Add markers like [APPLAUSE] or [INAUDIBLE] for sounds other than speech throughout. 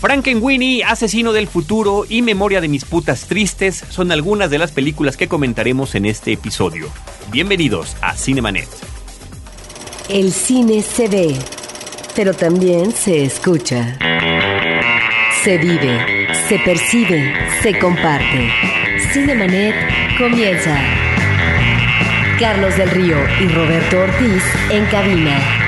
Frankenweenie, Asesino del Futuro y Memoria de mis putas tristes son algunas de las películas que comentaremos en este episodio. Bienvenidos a Cinemanet. El cine se ve, pero también se escucha. Se vive, se percibe, se comparte. Cinemanet comienza. Carlos del Río y Roberto Ortiz en cabina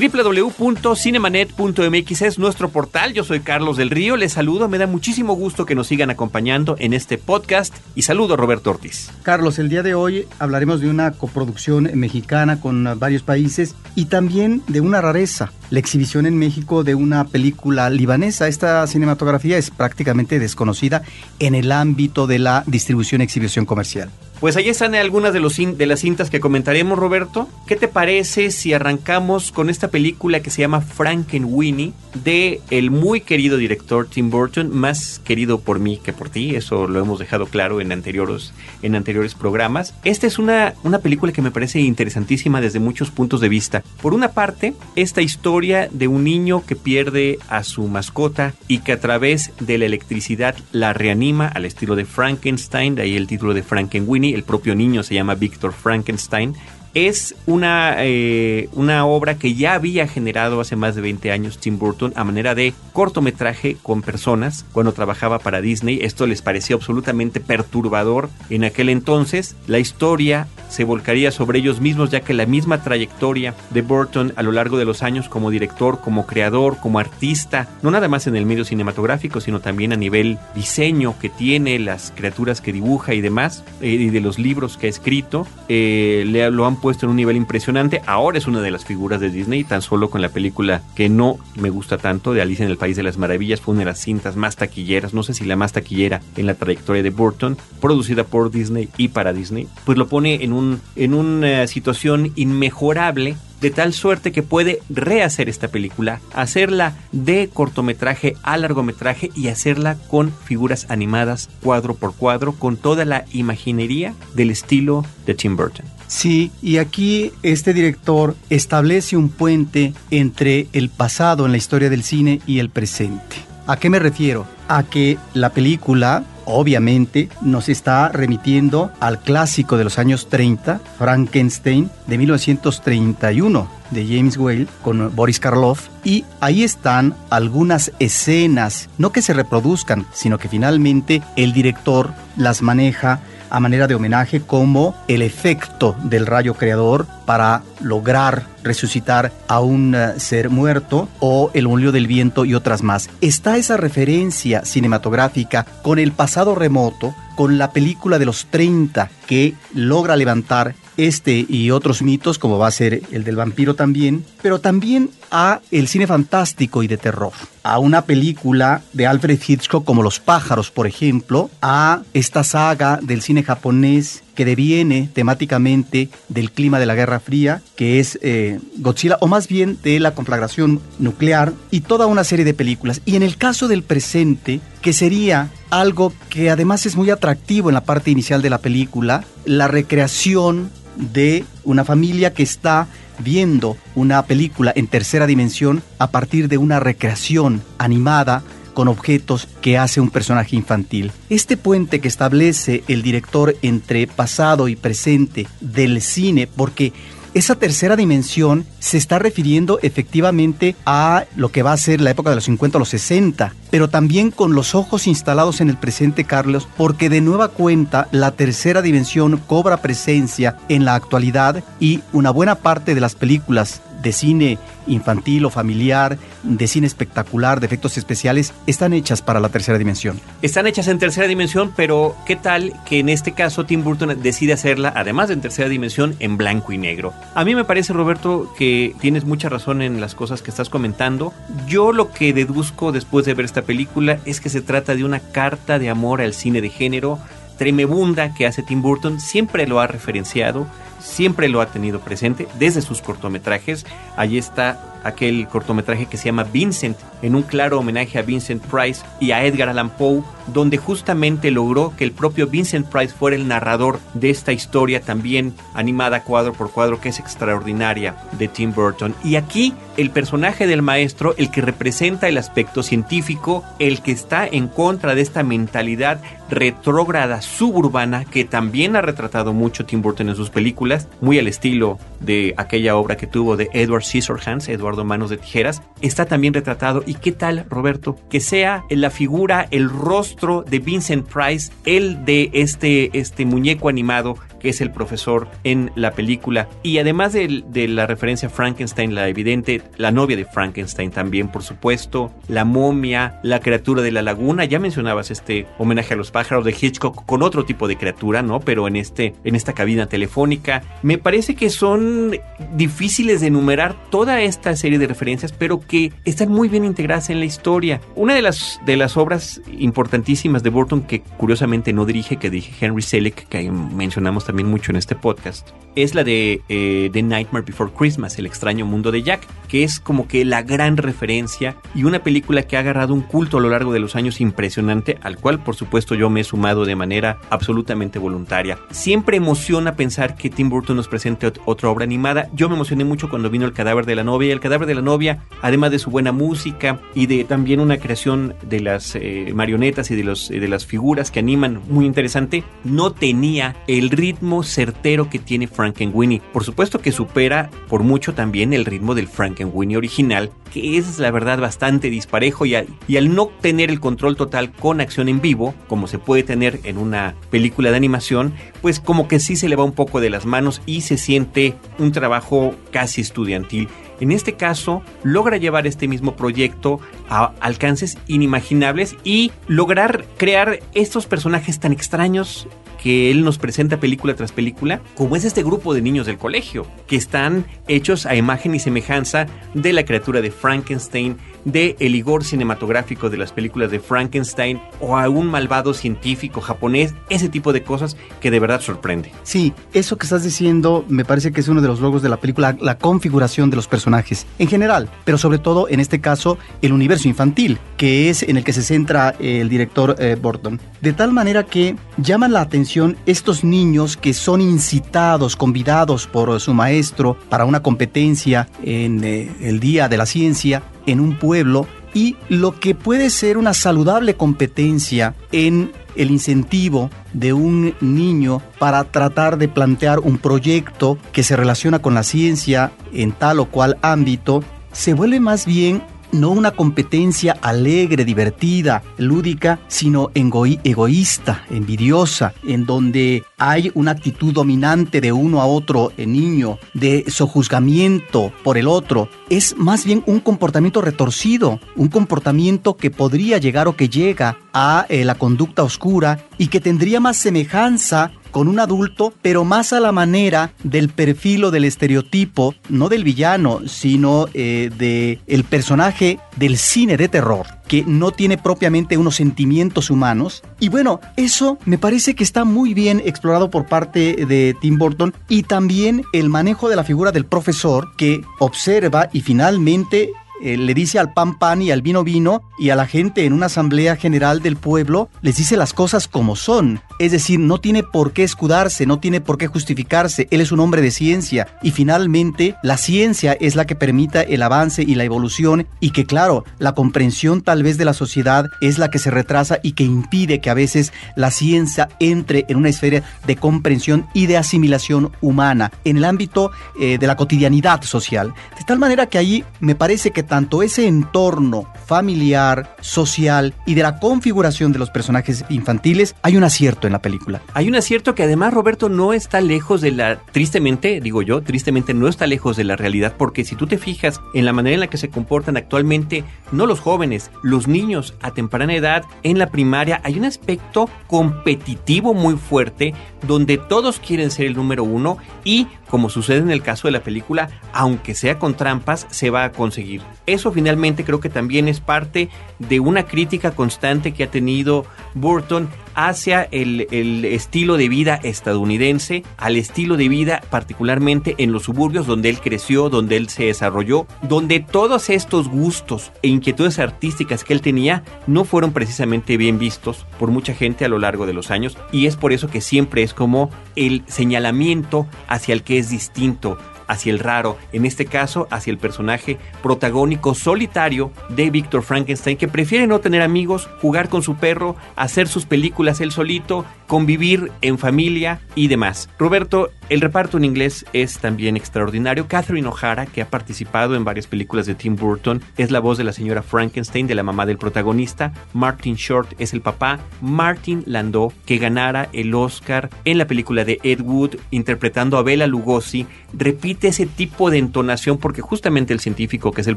www.cinemanet.mx es nuestro portal. Yo soy Carlos del Río. Les saludo. Me da muchísimo gusto que nos sigan acompañando en este podcast. Y saludo a Roberto Ortiz. Carlos, el día de hoy hablaremos de una coproducción mexicana con varios países y también de una rareza. La exhibición en México de una película libanesa. Esta cinematografía es prácticamente desconocida en el ámbito de la distribución y exhibición comercial. Pues ahí están algunas de, los de las cintas que comentaremos, Roberto. ¿Qué te parece si arrancamos con esta película que se llama Frankenweenie de el muy querido director Tim Burton, más querido por mí que por ti, eso lo hemos dejado claro en anteriores, en anteriores programas. Esta es una, una película que me parece interesantísima desde muchos puntos de vista. Por una parte, esta historia de un niño que pierde a su mascota y que a través de la electricidad la reanima al estilo de Frankenstein, de ahí el título de Frankenweenie el propio niño se llama Víctor Frankenstein, es una, eh, una obra que ya había generado hace más de 20 años Tim Burton a manera de cortometraje con personas cuando trabajaba para Disney. Esto les pareció absolutamente perturbador en aquel entonces. La historia se volcaría sobre ellos mismos ya que la misma trayectoria de Burton a lo largo de los años como director, como creador, como artista, no nada más en el medio cinematográfico, sino también a nivel diseño que tiene, las criaturas que dibuja y demás, eh, y de los libros que ha escrito, eh, le, lo han puesto en un nivel impresionante. Ahora es una de las figuras de Disney, tan solo con la película que no me gusta tanto, de Alicia en el País de las Maravillas, fue una de las cintas más taquilleras, no sé si la más taquillera en la trayectoria de Burton, producida por Disney y para Disney, pues lo pone en, un, en una situación inmejorable de tal suerte que puede rehacer esta película, hacerla de cortometraje a largometraje y hacerla con figuras animadas cuadro por cuadro, con toda la imaginería del estilo de Tim Burton. Sí, y aquí este director establece un puente entre el pasado en la historia del cine y el presente. ¿A qué me refiero? A que la película obviamente nos está remitiendo al clásico de los años 30, Frankenstein, de 1931, de James Whale, con Boris Karloff, y ahí están algunas escenas, no que se reproduzcan, sino que finalmente el director las maneja a manera de homenaje como el efecto del rayo creador para lograr resucitar a un eh, ser muerto o el molino del viento y otras más. Está esa referencia cinematográfica con el pasado remoto, con la película de los 30 que logra levantar este y otros mitos, como va a ser el del vampiro también, pero también a el cine fantástico y de terror, a una película de Alfred Hitchcock como Los pájaros, por ejemplo, a esta saga del cine japonés que deviene temáticamente del clima de la Guerra Fría, que es eh, Godzilla, o más bien de la conflagración nuclear, y toda una serie de películas. Y en el caso del presente, que sería algo que además es muy atractivo en la parte inicial de la película, la recreación de una familia que está viendo una película en tercera dimensión a partir de una recreación animada con objetos que hace un personaje infantil. Este puente que establece el director entre pasado y presente del cine, porque esa tercera dimensión se está refiriendo efectivamente a lo que va a ser la época de los 50 o los 60, pero también con los ojos instalados en el presente, Carlos, porque de nueva cuenta la tercera dimensión cobra presencia en la actualidad y una buena parte de las películas de cine infantil o familiar, de cine espectacular, de efectos especiales, están hechas para la tercera dimensión. Están hechas en tercera dimensión, pero ¿qué tal que en este caso Tim Burton decide hacerla, además de en tercera dimensión, en blanco y negro? A mí me parece, Roberto, que tienes mucha razón en las cosas que estás comentando. Yo lo que deduzco después de ver esta película es que se trata de una carta de amor al cine de género tremebunda que hace Tim Burton, siempre lo ha referenciado siempre lo ha tenido presente desde sus cortometrajes. Allí está aquel cortometraje que se llama Vincent, en un claro homenaje a Vincent Price y a Edgar Allan Poe, donde justamente logró que el propio Vincent Price fuera el narrador de esta historia también animada cuadro por cuadro que es extraordinaria de Tim Burton. Y aquí el personaje del maestro, el que representa el aspecto científico, el que está en contra de esta mentalidad retrógrada suburbana que también ha retratado mucho Tim Burton en sus películas, muy al estilo de aquella obra que tuvo de Edward Scissorhands, Manos de Tijeras, está también retratado. ¿Y qué tal, Roberto? Que sea la figura, el rostro de Vincent Price, el de este, este muñeco animado que es el profesor en la película. Y además de, la referencia a Frankenstein, la evidente, la novia de Frankenstein también, por supuesto, la momia, la criatura de la laguna, ya mencionabas este homenaje a los pájaros de Hitchcock con otro tipo de criatura, ¿no? Pero en, este, en esta cabina telefónica. Me parece que son difíciles de enumerar toda esta serie de referencias, pero que están muy bien integradas en la historia. Una de las, de las obras importantísimas de Burton que curiosamente no dirige, que dirige Henry Selick, que mencionamos también mucho en este podcast, es la de eh, The Nightmare Before Christmas, El extraño mundo de Jack, que es como que la gran referencia y una película que ha agarrado un culto a lo largo de los años impresionante, al cual por supuesto yo me he sumado de manera absolutamente voluntaria. Siempre emociona pensar que Tim Burton nos presente otra obra animada. Yo me emocioné mucho cuando vino El cadáver de la novia. El cadáver de la novia, además de su buena música y de también una creación de las eh, marionetas y de, los, de las figuras que animan muy interesante, no tenía el ritmo certero que tiene Frankenweenie. Por supuesto que supera por mucho también el ritmo del Frankenweenie original, que es la verdad bastante disparejo y al, y al no tener el control total con acción en vivo, como se puede tener en una película de animación, pues como que sí se le va un poco de las manos y se siente un trabajo casi estudiantil. En este caso, logra llevar este mismo proyecto a alcances inimaginables y lograr crear estos personajes tan extraños que él nos presenta película tras película, como es este grupo de niños del colegio, que están hechos a imagen y semejanza de la criatura de Frankenstein, de el cinematográfico de las películas de Frankenstein o a un malvado científico japonés, ese tipo de cosas que de verdad sorprende. Sí, eso que estás diciendo me parece que es uno de los logos de la película, la configuración de los personajes en general, pero sobre todo en este caso el universo infantil, que es en el que se centra el director eh, Burton. De tal manera que llaman la atención estos niños que son incitados, convidados por su maestro para una competencia en eh, el Día de la Ciencia en un pueblo y lo que puede ser una saludable competencia en el incentivo de un niño para tratar de plantear un proyecto que se relaciona con la ciencia en tal o cual ámbito, se vuelve más bien no una competencia alegre, divertida, lúdica, sino egoísta, envidiosa, en donde hay una actitud dominante de uno a otro el niño, de sojuzgamiento por el otro. Es más bien un comportamiento retorcido, un comportamiento que podría llegar o que llega a eh, la conducta oscura y que tendría más semejanza con un adulto, pero más a la manera del perfil o del estereotipo, no del villano, sino eh, de el personaje del cine de terror que no tiene propiamente unos sentimientos humanos. Y bueno, eso me parece que está muy bien explorado por parte de Tim Burton y también el manejo de la figura del profesor que observa y finalmente eh, le dice al pan pan y al vino vino y a la gente en una asamblea general del pueblo les dice las cosas como son. Es decir, no tiene por qué escudarse, no tiene por qué justificarse. Él es un hombre de ciencia y finalmente la ciencia es la que permita el avance y la evolución y que claro, la comprensión tal vez de la sociedad es la que se retrasa y que impide que a veces la ciencia entre en una esfera de comprensión y de asimilación humana en el ámbito eh, de la cotidianidad social. De tal manera que ahí me parece que tanto ese entorno familiar, social y de la configuración de los personajes infantiles, hay un acierto en la película. Hay un acierto que además Roberto no está lejos de la, tristemente, digo yo, tristemente no está lejos de la realidad, porque si tú te fijas en la manera en la que se comportan actualmente, no los jóvenes, los niños a temprana edad, en la primaria, hay un aspecto competitivo muy fuerte, donde todos quieren ser el número uno y como sucede en el caso de la película, aunque sea con trampas, se va a conseguir. Eso finalmente creo que también es parte de una crítica constante que ha tenido Burton hacia el, el, estilo de vida estadounidense, al estilo de vida particularmente en los suburbios donde él creció, donde él se desarrolló, donde todos estos gustos e inquietudes artísticas que él tenía no fueron precisamente bien vistos por mucha gente a lo largo de los años y es por eso que siempre es como el señalamiento hacia el que es distinto, hacia el raro, en este caso hacia el personaje protagónico solitario de Víctor Frankenstein, que prefiere no tener amigos, jugar con su perro, hacer sus películas él solito, convivir en familia y demás. Roberto, el reparto en inglés es también extraordinario. Catherine O'Hara, que ha participado en varias películas de Tim Burton, es la voz de la señora Frankenstein, de la mamá del protagonista. Martin Short es el papá. Martin Landau, que ganara el Oscar en la película de Ed Wood, interpretando a Bela Lugosi, repite ese tipo de entonación porque justamente el científico que es el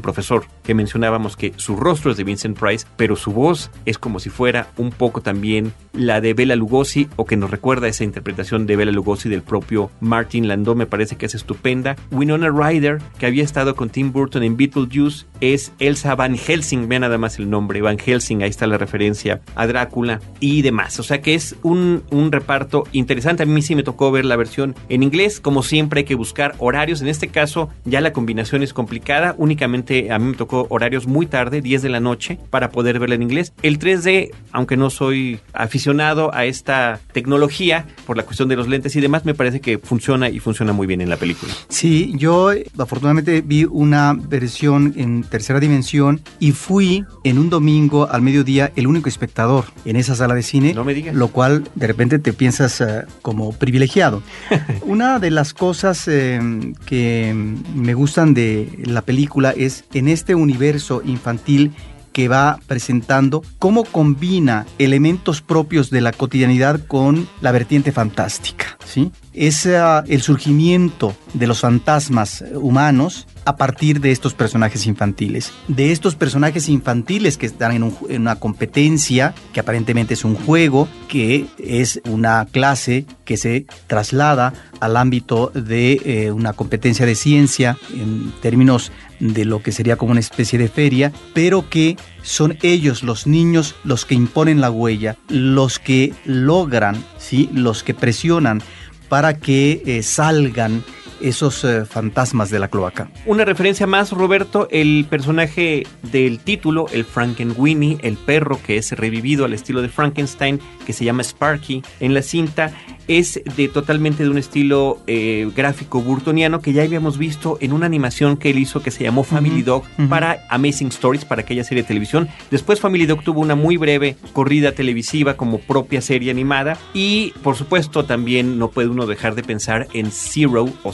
profesor que mencionábamos que su rostro es de Vincent Price, pero su voz es como si fuera un poco también la de Bela Lugosi o que nos recuerda esa interpretación de Bela Lugosi del propio Martin Landau, me parece que es estupenda. Winona Ryder, que había estado con Tim Burton en Beetlejuice, es Elsa Van Helsing, vean nada más el nombre, Van Helsing, ahí está la referencia a Drácula y demás. O sea que es un, un reparto interesante. A mí sí me tocó ver la versión en inglés, como siempre hay que buscar horarios. En este caso ya la combinación es complicada, únicamente a mí me tocó horarios muy tarde, 10 de la noche, para poder verla en inglés. El 3D, aunque no soy aficionado a esta tecnología por la cuestión de los lentes y demás, me parece que funciona y funciona muy bien en la película. Sí, yo afortunadamente vi una versión en tercera dimensión y fui en un domingo al mediodía el único espectador en esa sala de cine. No me digas. Lo cual de repente te piensas uh, como privilegiado. [LAUGHS] una de las cosas eh, que me gustan de la película es en este universo infantil que va presentando, cómo combina elementos propios de la cotidianidad con la vertiente fantástica. ¿sí? Es uh, el surgimiento de los fantasmas humanos a partir de estos personajes infantiles. De estos personajes infantiles que están en, una competencia, que aparentemente es un juego, que es una clase que se traslada al ámbito de eh, una competencia de ciencia en términos de lo que sería como una especie de feria, pero que son ellos, los niños, los que imponen la huella, los que logran, ¿sí? los que presionan para que eh, salgan esos eh, fantasmas de la cloaca. Una referencia más, Roberto, el personaje del título, el Frankenweenie, el perro que es revivido al estilo de Frankenstein, que se llama Sparky en la cinta, es de totalmente de un estilo eh, gráfico burtoniano que ya habíamos visto en una animación que él hizo que se llamó Family Dog uh -huh. para Amazing Stories, para aquella serie de televisión. Después Family Dog tuvo una muy breve corrida televisiva como propia serie animada y por supuesto también no puede uno dejar de pensar en Zero o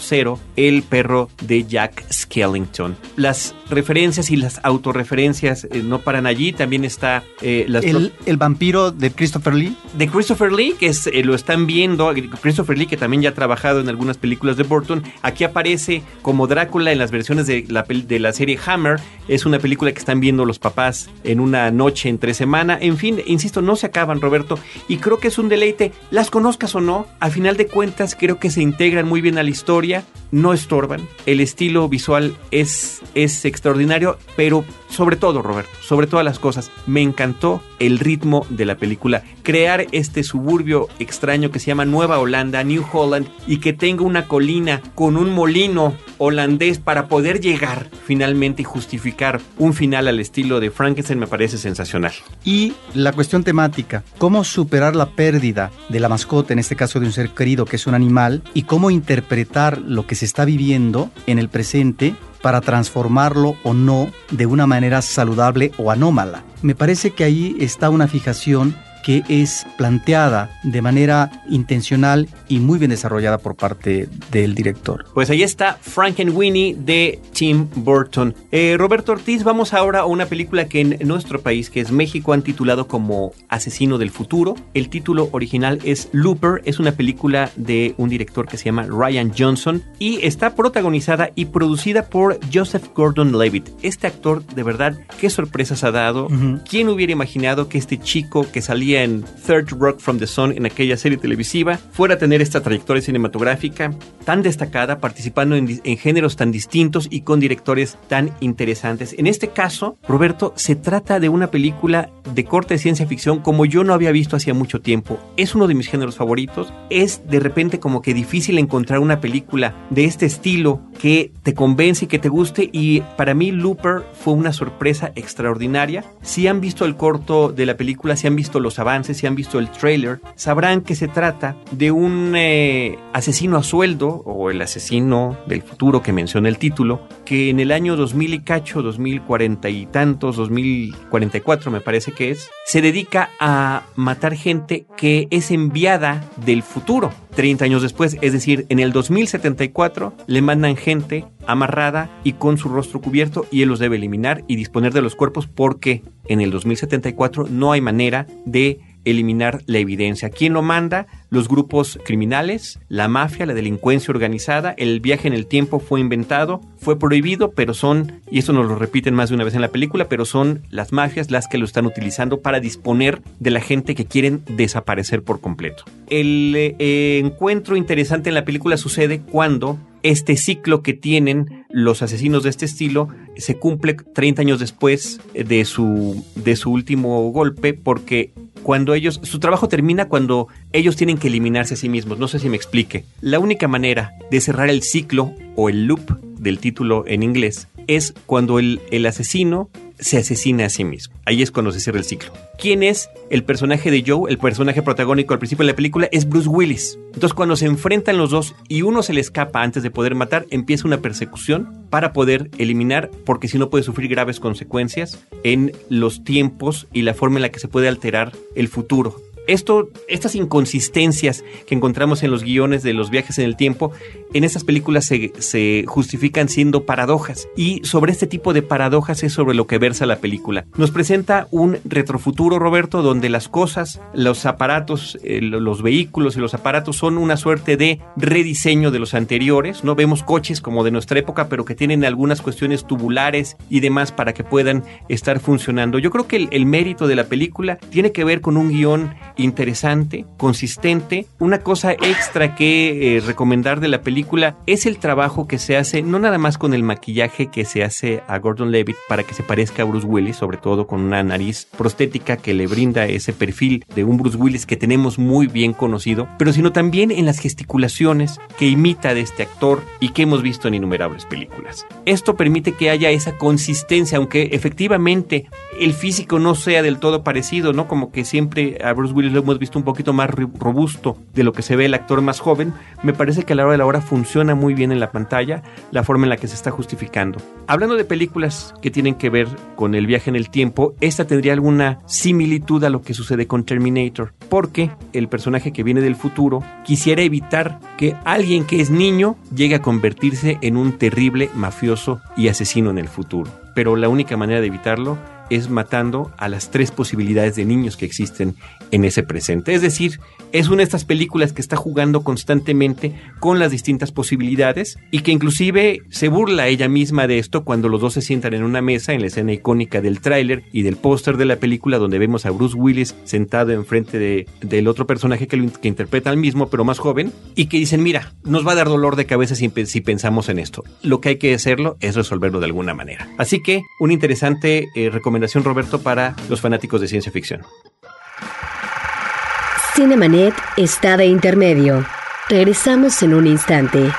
El perro de Jack Skellington. Las referencias y las autorreferencias eh, no paran allí, también está... Eh, las el, el, vampiro de Christopher Lee. De Christopher Lee, que es, eh, lo están viendo Christopher Lee, que también ya ha trabajado en algunas películas de Burton, aquí aparece como Drácula en las versiones de la, de la serie Hammer. Es una película que están viendo los papás en una noche entre semana. En fin, insisto, no se acaban, Roberto, y creo que es un deleite. Las conozcas o no, a final de cuentas creo que se integran muy bien a la historia, California. No estorban. El estilo visual es, es extraordinario, pero sobre todo, Roberto, sobre todas las cosas, me encantó el ritmo de la película. Crear este suburbio extraño que se llama Nueva Holanda, New Holland, y que tenga una colina con un molino holandés para poder llegar finalmente y justificar un final al estilo de Frankenstein me parece sensacional. Y la cuestión temática, cómo superar la pérdida de la mascota, en este caso de un ser querido que es un animal, y cómo interpretar lo que se está viviendo en el presente para transformarlo o no de una manera saludable o anómala. Me parece que ahí está una fijación que es planteada de manera intencional y muy bien desarrollada por parte del director. Pues ahí está Frankenweenie de Tim Burton. Eh, Roberto Ortiz, vamos ahora a una película que en nuestro país, que es México, han titulado como Asesino del Futuro. El título original es Looper, es una película de un director que se llama Ryan Johnson y está protagonizada y producida por Joseph Gordon-Levitt. Este actor, de verdad, qué sorpresas ha dado. Uh -huh. ¿Quién hubiera imaginado que este chico que salía en Third Rock from the Sun en aquella serie televisiva, fuera a tener esta trayectoria cinematográfica tan destacada, participando en, en géneros tan distintos y con directores tan interesantes. En este caso, Roberto, se trata de una película de corte de ciencia ficción como yo no había visto hacía mucho tiempo. Es uno de mis géneros favoritos. Es de repente como que difícil encontrar una película de este estilo que te convence y que te guste y para mí Looper fue una sorpresa extraordinaria. Si han visto el corto de la película, si han visto los avances, si han visto el trailer, sabrán que se trata de un eh, asesino a sueldo o el asesino del futuro que menciona el título, que en el año 2000 y cacho, 2040 y tantos, 2044 me parece que es, se dedica a matar gente que es enviada del futuro 30 años después, es decir, en el 2074 le mandan gente amarrada y con su rostro cubierto y él los debe eliminar y disponer de los cuerpos porque en el 2074 no hay manera de eliminar la evidencia. ¿Quién lo manda? Los grupos criminales, la mafia, la delincuencia organizada, el viaje en el tiempo fue inventado, fue prohibido, pero son, y esto nos lo repiten más de una vez en la película, pero son las mafias las que lo están utilizando para disponer de la gente que quieren desaparecer por completo. El eh, encuentro interesante en la película sucede cuando este ciclo que tienen los asesinos de este estilo se cumple 30 años después de su, de su último golpe porque cuando ellos, su trabajo termina cuando ellos tienen que eliminarse a sí mismos. No sé si me explique. La única manera de cerrar el ciclo o el loop del título en inglés es cuando el, el asesino se asesina a sí mismo. Ahí es cuando se cierra el ciclo. ¿Quién es el personaje de Joe? El personaje protagónico al principio de la película es Bruce Willis. Entonces cuando se enfrentan los dos y uno se le escapa antes de poder matar, empieza una persecución para poder eliminar, porque si no puede sufrir graves consecuencias en los tiempos y la forma en la que se puede alterar el futuro esto, estas inconsistencias que encontramos en los guiones de los viajes en el tiempo, en estas películas se, justifican siendo paradojas. Y sobre este tipo de paradojas es sobre lo que versa la película. Nos presenta un retrofuturo, Roberto, donde las cosas, los aparatos, eh, los vehículos y los aparatos son una suerte de rediseño de los anteriores. No vemos coches como de nuestra época, pero que tienen algunas cuestiones tubulares y demás para que puedan estar funcionando. Yo creo que el, el mérito de la película tiene que ver con un guion interesante, consistente. Una cosa extra que eh, recomendar de la película es el trabajo que se hace, no nada más con el maquillaje que se hace a Gordon Levitt para que se parezca a Bruce Willis, sobre todo con una nariz prostética que le brinda ese perfil de un Bruce Willis que tenemos muy bien conocido, pero sino también en las gesticulaciones que imita de este actor y que hemos visto en innumerables películas. Esto permite que haya esa consistencia, aunque efectivamente el físico no sea del todo parecido, ¿no? Como que siempre a Bruce Willis lo hemos visto un poquito más robusto de lo que se ve el actor más joven, me parece que a la hora de la hora funciona muy bien en la pantalla la forma en la que se está justificando. Hablando de películas que tienen que ver con el viaje en el tiempo, esta tendría alguna similitud a lo que sucede con Terminator, porque el personaje que viene del futuro quisiera evitar que alguien que es niño llegue a convertirse en un terrible mafioso y asesino en el futuro. Pero la única manera de evitarlo es matando a las tres posibilidades de niños que existen en ese presente. Es decir, es una de estas películas que está jugando constantemente con las distintas posibilidades y que inclusive se burla ella misma de esto cuando los dos se sientan en una mesa en la escena icónica del tráiler y del póster de la película donde vemos a Bruce Willis sentado enfrente de, del otro personaje que, que interpreta al mismo pero más joven y que dicen, mira, nos va a dar dolor de cabeza si, si pensamos en esto. Lo que hay que hacerlo es resolverlo de alguna manera. Así que una interesante eh, recomendación Roberto para los fanáticos de ciencia ficción. Cinemanet está de intermedio. Regresamos en un instante.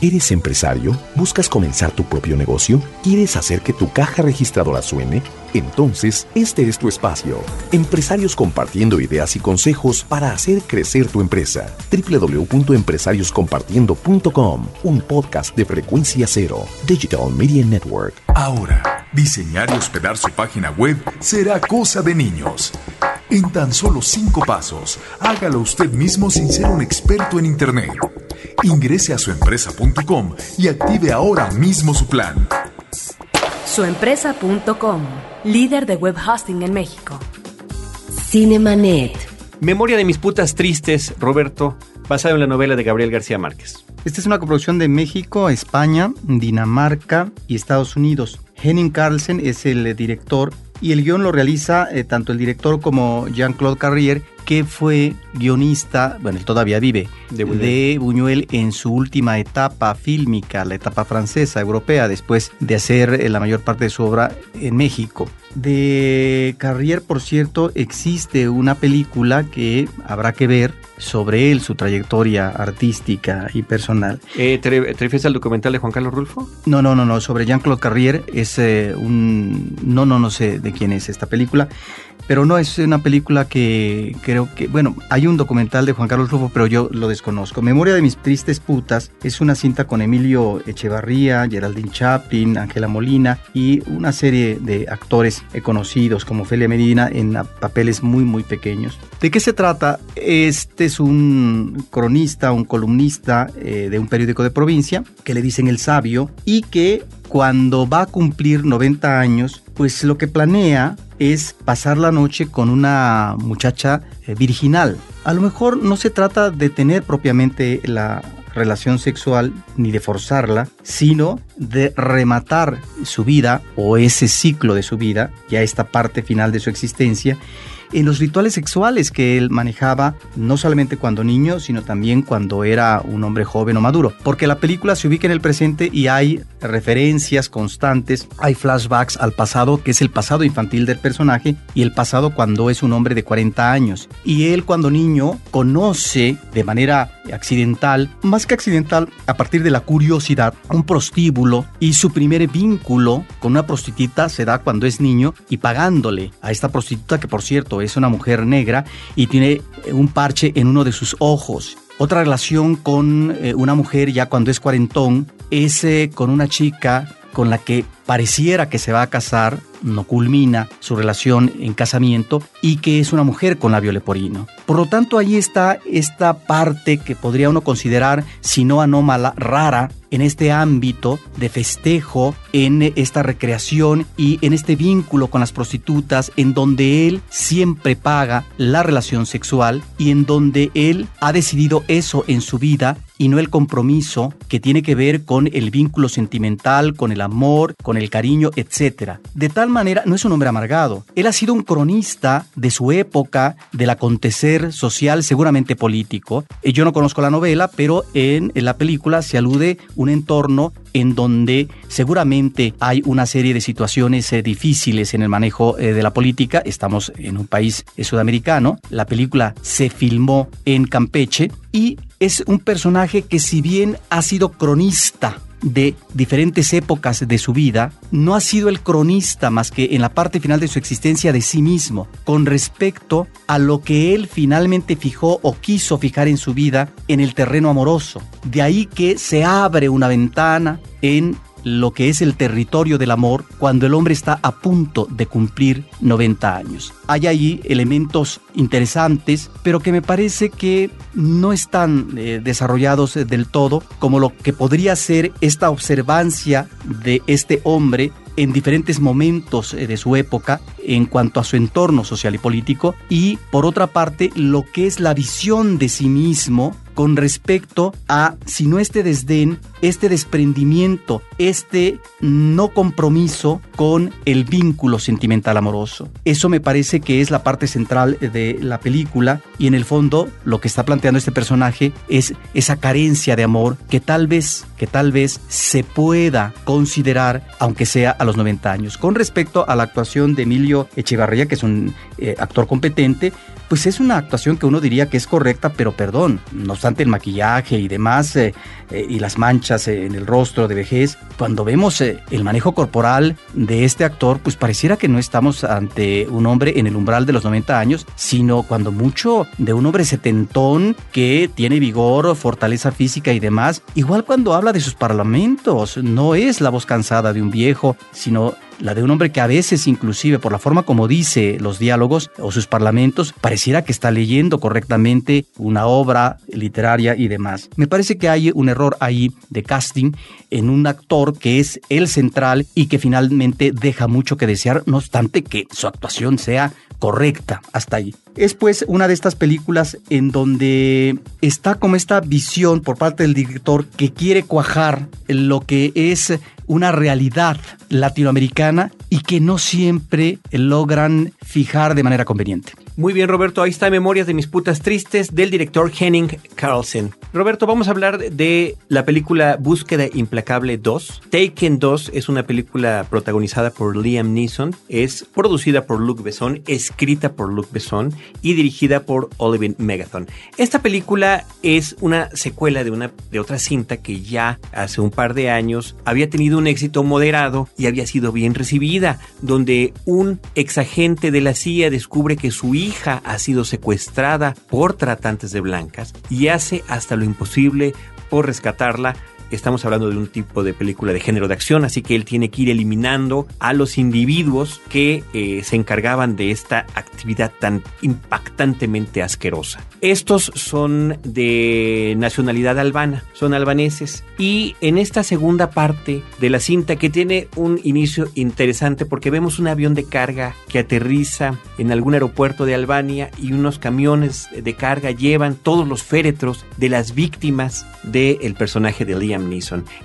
¿Eres empresario? ¿Buscas comenzar tu propio negocio? ¿Quieres hacer que tu caja registradora suene? Entonces, este es tu espacio. Empresarios compartiendo ideas y consejos para hacer crecer tu empresa. www.empresarioscompartiendo.com, un podcast de frecuencia cero, Digital Media Network. Ahora, diseñar y hospedar su página web será cosa de niños. En tan solo cinco pasos, hágalo usted mismo sin ser un experto en Internet. Ingrese a suempresa.com y active ahora mismo su plan. Suempresa.com, líder de web hosting en México. Cinemanet. Memoria de mis putas tristes, Roberto, basado en la novela de Gabriel García Márquez. Esta es una coproducción de México, España, Dinamarca y Estados Unidos. Henning Carlsen es el director y el guion lo realiza eh, tanto el director como Jean-Claude Carrier, que fue guionista, bueno, él todavía vive, De Buñuel. de Buñuel en su última etapa fílmica, la etapa francesa, europea, después de hacer eh, la mayor parte de su obra en México. De Carrier, por cierto, existe una película que habrá que ver sobre él, su trayectoria artística y personal. Eh, ¿te, re- te refieres al documental de Juan Carlos Rulfo? No, no, no, no, sobre Jean-Claude Carrier es eh, un... No, no, no sé de quién es esta película, pero no es una película que creo que... Bueno, hay un documental de Juan Carlos Rufo, pero yo lo desconozco. Memoria de mis tristes putas es una cinta con Emilio Echevarría, Geraldine Chaplin, Ángela Molina y una serie de actores conocidos como Ofelia Medina en papeles muy, muy pequeños. ¿De qué se trata? Este es un cronista, un columnista eh, de un periódico de provincia que le dicen el sabio y que cuando va a cumplir 90 años, pues lo que planea es pasar la noche con una muchacha eh, virginal. A lo mejor no se trata de tener propiamente la relación sexual ni de forzarla, sino de rematar su vida o ese ciclo de su vida, ya esta parte final de su existencia, en los rituales sexuales que él manejaba, no solamente cuando niño, sino también cuando era un hombre joven o maduro. Porque la película se ubica en el presente y hay referencias constantes, hay flashbacks al pasado, que es el pasado infantil del personaje, y el pasado cuando es un hombre de 40 años. Y él cuando niño conoce de manera accidental, más que accidental, a partir de la curiosidad, un prostíbulo y su primer vínculo con una prostituta se da cuando es niño y pagándole a esta prostituta que por cierto es una mujer negra y tiene eh, un parche en uno de sus ojos. Otra relación con eh, una mujer ya cuando es cuarentón es eh, con una chica con la que pareciera que se va a casar, no culmina su relación en casamiento y que es una mujer con labio leporino. Por lo tanto, ahí está esta parte que podría uno considerar, si no anómala, rara en este ámbito de festejo, en esta recreación y en este vínculo con las prostitutas, en donde él siempre paga la relación sexual y en donde él ha decidido eso en su vida y no el compromiso que tiene que ver con el vínculo sentimental, con el amor, con el cariño, etc. De tal manera, no es un hombre amargado. Él ha sido un cronista de su época, del acontecer social, seguramente político. Eh, Yo no conozco la novela, pero en, la película se alude un entorno en donde seguramente hay una serie de situaciones eh, difíciles en el manejo eh, de la política. Estamos en un país sudamericano. La película se filmó en Campeche y es un personaje que si bien ha sido cronista de diferentes épocas de su vida, no ha sido el cronista más que en la parte final de su existencia de sí mismo, con respecto a lo que él finalmente fijó o quiso fijar en su vida en el terreno amoroso. De ahí que se abre una ventana en lo que es el territorio del amor cuando el hombre está a punto de cumplir 90 años. Hay ahí elementos interesantes, pero que me parece que no están eh, desarrollados eh, del todo como lo que podría ser esta observancia de este hombre en diferentes momentos eh, de su época en cuanto a su entorno social y político y por otra parte lo que es la visión de sí mismo con respecto a, si no este desdén, este desprendimiento, este no compromiso con el vínculo sentimental amoroso. Eso me parece que es la parte central de la película y en el fondo lo que está planteando este personaje es esa carencia de amor que tal vez, que tal vez se pueda considerar, aunque sea a los 90 años. Con respecto a la actuación de Emilio Echevarría, que es un eh, actor competente, pues es una actuación que uno diría que es correcta, pero perdón, no obstante el maquillaje y demás, eh, eh, y las manchas eh, en el rostro de vejez, cuando vemos el manejo corporal de este actor, pues pareciera que no estamos ante un hombre en el umbral de los 90 años, sino cuando mucho de un hombre setentón que tiene vigor, fortaleza física y demás. Igual cuando habla de sus parlamentos, no es la voz cansada de un viejo, sino la de un hombre que a veces inclusive por la forma como dice los diálogos o sus parlamentos, pareciera que está leyendo correctamente una obra literaria y demás. Me parece que hay un error ahí de casting en un actor que es el central y que finalmente deja mucho que desear, no obstante que su actuación sea correcta hasta ahí. Es pues una de estas películas en donde está como esta visión por parte del director que quiere cuajar lo que es una realidad latinoamericana y que no siempre logran fijar de manera conveniente. Muy bien, Roberto. Ahí está Memorias de mis putas tristes del director Henning Carlsen. Roberto, vamos a hablar de la película Búsqueda Implacable 2. Taken 2 es una película protagonizada por Liam Neeson, es producida por Luc Besson, escrita por Luc Besson y dirigida por Oliver Megathon. Esta película es una secuela de, una, de otra cinta que ya hace un par de años había tenido un éxito moderado y había sido bien recibida, donde un exagente de la CIA descubre que su hija ha sido secuestrada por tratantes de blancas y hace hasta lo imposible por rescatarla estamos hablando de un tipo de película de género de acción, así que él tiene que ir eliminando a los individuos que eh, se encargaban de esta actividad tan impactantemente asquerosa. Estos son de nacionalidad albana, son albaneses, y en esta segunda parte de la cinta que tiene un inicio interesante porque vemos un avión de carga que aterriza en algún aeropuerto de Albania y unos camiones de carga llevan todos los féretros de las víctimas del personaje de Liam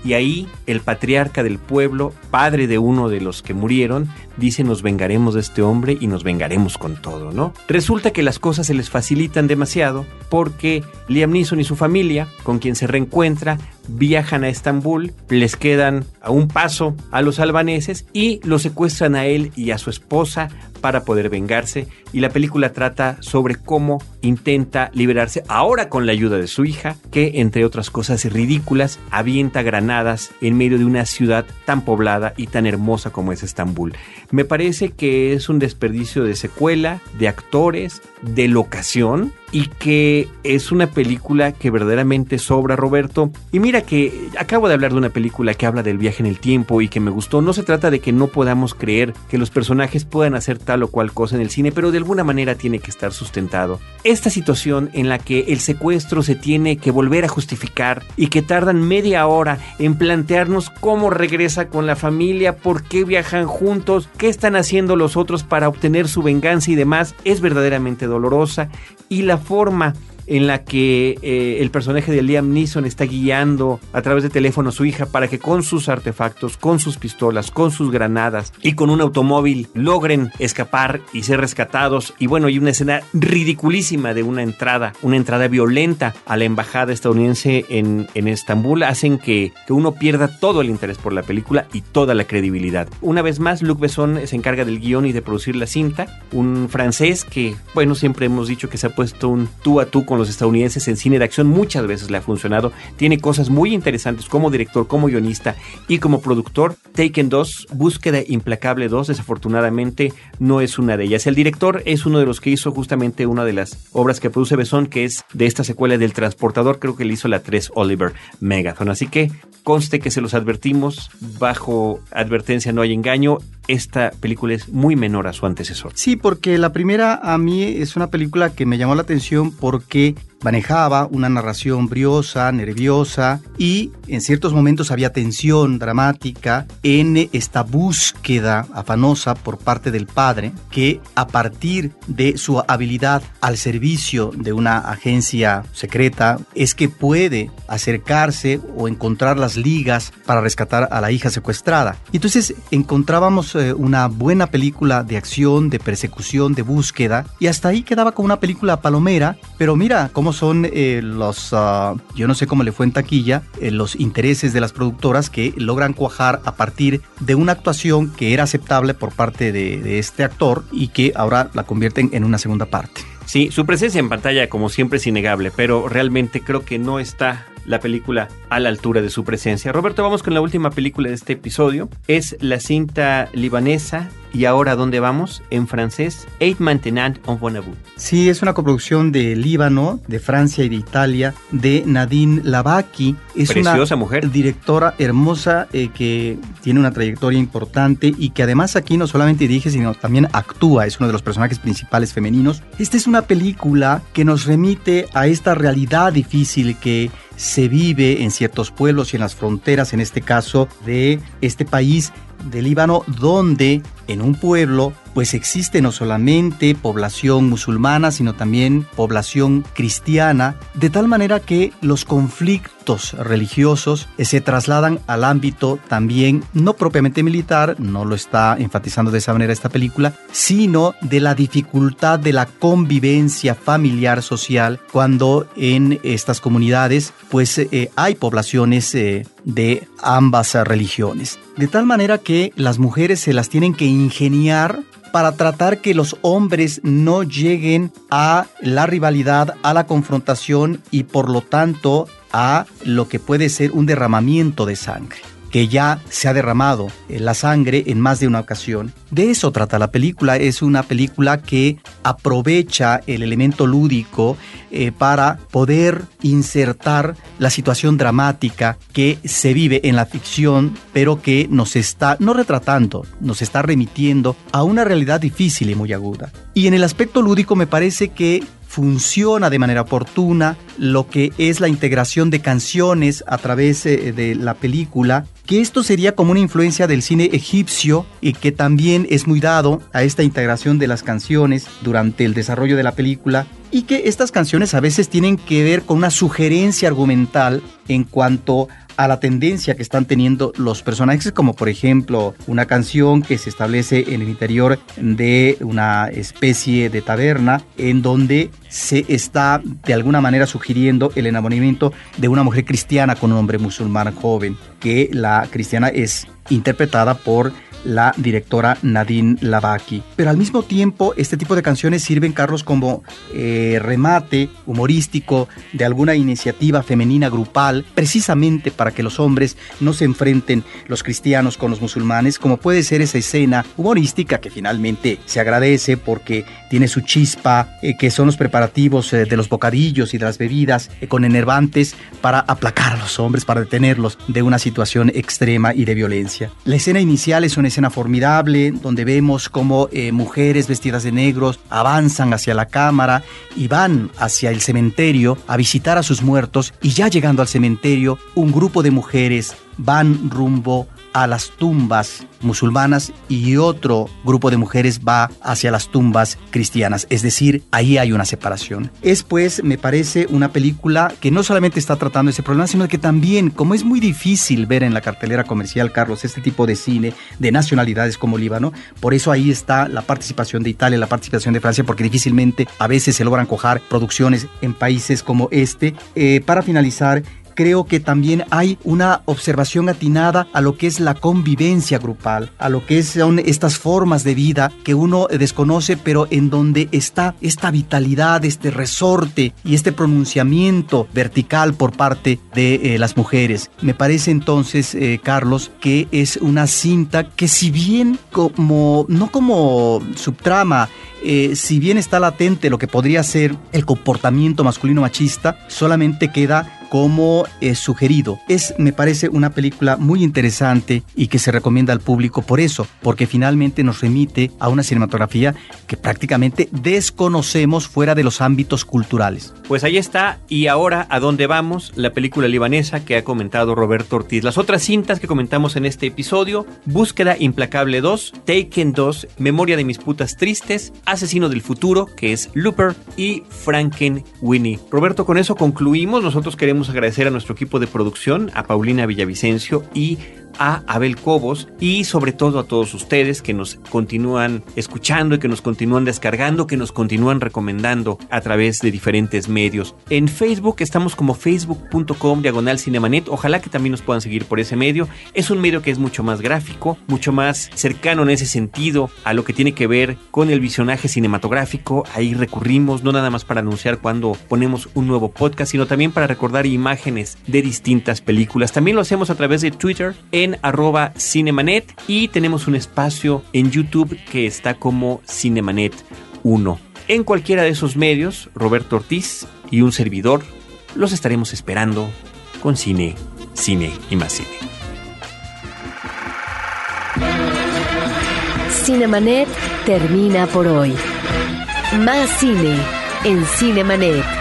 y ahí el patriarca del pueblo, padre de uno de los que murieron, dice nos vengaremos de este hombre y nos vengaremos con todo, ¿no? Resulta que las cosas se les facilitan demasiado porque Liam Neeson y su familia, con quien se reencuentra, viajan a Estambul, les quedan a un paso a los albaneses y lo secuestran a él y a su esposa para poder vengarse y la película trata sobre cómo intenta liberarse ahora con la ayuda de su hija que entre otras cosas ridículas avienta granadas en medio de una ciudad tan poblada y tan hermosa como es Estambul. Me parece que es un desperdicio de secuela, de actores, de locación y que es una película que verdaderamente sobra, Roberto. Y mira que acabo de hablar de una película que habla del viaje en el tiempo y que me gustó. No se trata de que no podamos creer que los personajes puedan hacer tal o cual cosa en el cine, pero de alguna manera tiene que estar sustentado. Esta situación en la que el secuestro se tiene que volver a justificar y que tardan media hora en plantearnos cómo regresa con la familia, por qué viajan juntos, qué están haciendo los otros para obtener su venganza y demás, es verdaderamente dolorosa y la forma en la que eh, el personaje de Liam Neeson está guiando a través de teléfono a su hija para que con sus artefactos, con sus pistolas, con sus granadas y con un automóvil logren escapar y ser rescatados. Y bueno, hay una escena ridiculísima de una entrada, una entrada violenta a la embajada estadounidense en, Estambul, hacen que, que uno pierda todo el interés por la película y toda la credibilidad. Una vez más, Luc Besson se encarga del guion y de producir la cinta, un francés que, bueno, siempre hemos dicho que se ha puesto un tú a tú con los estadounidenses en cine de acción muchas veces le ha funcionado. Tiene cosas muy interesantes como director, como guionista y como productor. Taken 2, Búsqueda Implacable 2, desafortunadamente no es una de ellas. El director es uno de los que hizo justamente una de las obras que produce Besson, que es de esta secuela del Transportador, creo que le hizo la 3 Oliver Megathon. Así que conste que se los advertimos, bajo advertencia no hay engaño esta película es muy menor a su antecesor. Sí, porque la primera a mí es una película que me llamó la atención porque рублей – manejaba una narración briosa, nerviosa y en ciertos momentos había tensión dramática en esta búsqueda afanosa por parte del padre que a partir de su habilidad al servicio de una agencia secreta es que puede acercarse o encontrar las ligas para rescatar a la hija secuestrada. Y entonces encontrábamos eh, una buena película de acción, de persecución, de búsqueda, y hasta ahí quedaba como una película palomera, pero mira cómo son eh, los, ah, yo no sé cómo le fue en taquilla, eh, los intereses de las productoras que logran cuajar a partir de una actuación que era aceptable por parte de, de este actor y que ahora la convierten en una segunda parte. Sí, su presencia en pantalla como siempre es innegable, pero realmente creo que no está la película a la altura de su presencia. Roberto, vamos con la última película de este episodio. Es la cinta libanesa y ahora dónde vamos en francés Eight Maintenant en Bonavou. Sí, es una coproducción de Líbano, de Francia y de Italia, de Nadine Labaki. Es Preciosa una mujer. directora hermosa eh, que tiene una trayectoria importante y que además aquí no solamente dirige, sino también actúa. Es uno de los personajes principales femeninos. Esta es una película que nos remite a esta realidad difícil que se vive en ciertos pueblos y en las fronteras, en este caso de este país de Líbano, donde en un pueblo pues existe no solamente población musulmana, sino también población cristiana, de tal manera que los conflictos religiosos se trasladan al ámbito también, no propiamente militar, no lo está enfatizando de esa manera esta película, sino de la dificultad de la convivencia familiar social cuando en estas comunidades pues eh, hay poblaciones eh, de ambas religiones. De tal manera que las mujeres se las tienen que ingeniar para tratar que los hombres no lleguen a la rivalidad, a la confrontación y por lo tanto a lo que puede ser un derramamiento de sangre que ya se ha derramado eh, la sangre en más de una ocasión. De eso trata la película. Es una película que aprovecha el elemento lúdico eh, para poder insertar la situación dramática que se vive en la ficción, pero que nos está, no retratando, nos está remitiendo a una realidad difícil y muy aguda. Y en el aspecto lúdico me parece que funciona de manera oportuna lo que es la integración de canciones a través eh, de la película, que esto sería como una influencia del cine egipcio y que también es muy dado a esta integración de las canciones durante el desarrollo de la película y que estas canciones a veces tienen que ver con una sugerencia argumental en cuanto a la tendencia que están teniendo los personajes, como por ejemplo una canción que se establece en el interior de una especie de taberna en donde se está de alguna manera sugiriendo el enamoramiento de una mujer cristiana con un hombre musulmán joven, que la cristiana es interpretada por la directora Nadine Lavaki. Pero al mismo tiempo, este tipo de canciones sirven, Carlos, como eh, remate humorístico de alguna iniciativa femenina grupal, precisamente para que los hombres no se enfrenten los cristianos con los musulmanes, como puede ser esa escena humorística que finalmente se agradece porque tiene su chispa, eh, que son los preparativos eh, de los bocadillos y de las bebidas con enervantes para aplacar a los hombres, para detenerlos de una situación extrema y de violencia. La escena inicial es una escena formidable donde vemos cómo eh, mujeres vestidas de negros avanzan hacia la cámara y van hacia el cementerio a visitar a sus muertos y ya llegando al cementerio un grupo de mujeres van rumbo a las tumbas musulmanas y otro grupo de mujeres va hacia las tumbas cristianas. Es decir, ahí hay una separación. Es pues, me parece, una película que no solamente está tratando ese problema, sino que también, como es muy difícil ver en la cartelera comercial, Carlos, este tipo de cine de nacionalidades como Líbano, por eso ahí está la participación de Italia, la participación de Francia, porque difícilmente a veces se logran cojar producciones en países como este. Eh, para finalizar, creo que también hay una observación atinada a lo que es la convivencia grupal, a lo que son estas formas de vida que uno desconoce, pero en donde está esta vitalidad, este resorte y este pronunciamiento vertical por parte de eh, las mujeres. Me parece entonces, eh, Carlos, que es una cinta que si bien como, no como subtrama, eh, si bien está latente lo que podría ser el comportamiento masculino machista, solamente queda como es sugerido. Es, me parece, una película muy interesante y que se recomienda al público por eso, porque finalmente nos remite a una cinematografía que prácticamente desconocemos fuera de los ámbitos culturales. Pues ahí está, y ahora a dónde vamos, la película libanesa que ha comentado Roberto Ortiz. Las otras cintas que comentamos en este episodio, Búsqueda Implacable 2, Taken 2, Memoria de mis putas tristes, Asesino del futuro, que es Looper, y Franken Winnie. Roberto, con eso concluimos, nosotros queremos agradecer a nuestro equipo de producción, a Paulina Villavicencio y a Abel Cobos y sobre todo a todos ustedes que nos continúan escuchando y que nos continúan descargando, que nos continúan recomendando a través de diferentes medios. En Facebook estamos como facebook.com diagonal cinemanet. Ojalá que también nos puedan seguir por ese medio. Es un medio que es mucho más gráfico, mucho más cercano en ese sentido a lo que tiene que ver con el visionaje cinematográfico. Ahí recurrimos no nada más para anunciar cuando ponemos un nuevo podcast, sino también para recordar imágenes de distintas películas. También lo hacemos a través de Twitter arroba cinemanet y tenemos un espacio en YouTube que está como Cinemanet 1. En cualquiera de esos medios, Roberto Ortiz y un servidor los estaremos esperando con cine, cine y más cine. Cinemanet termina por hoy. Más cine en Cinemanet.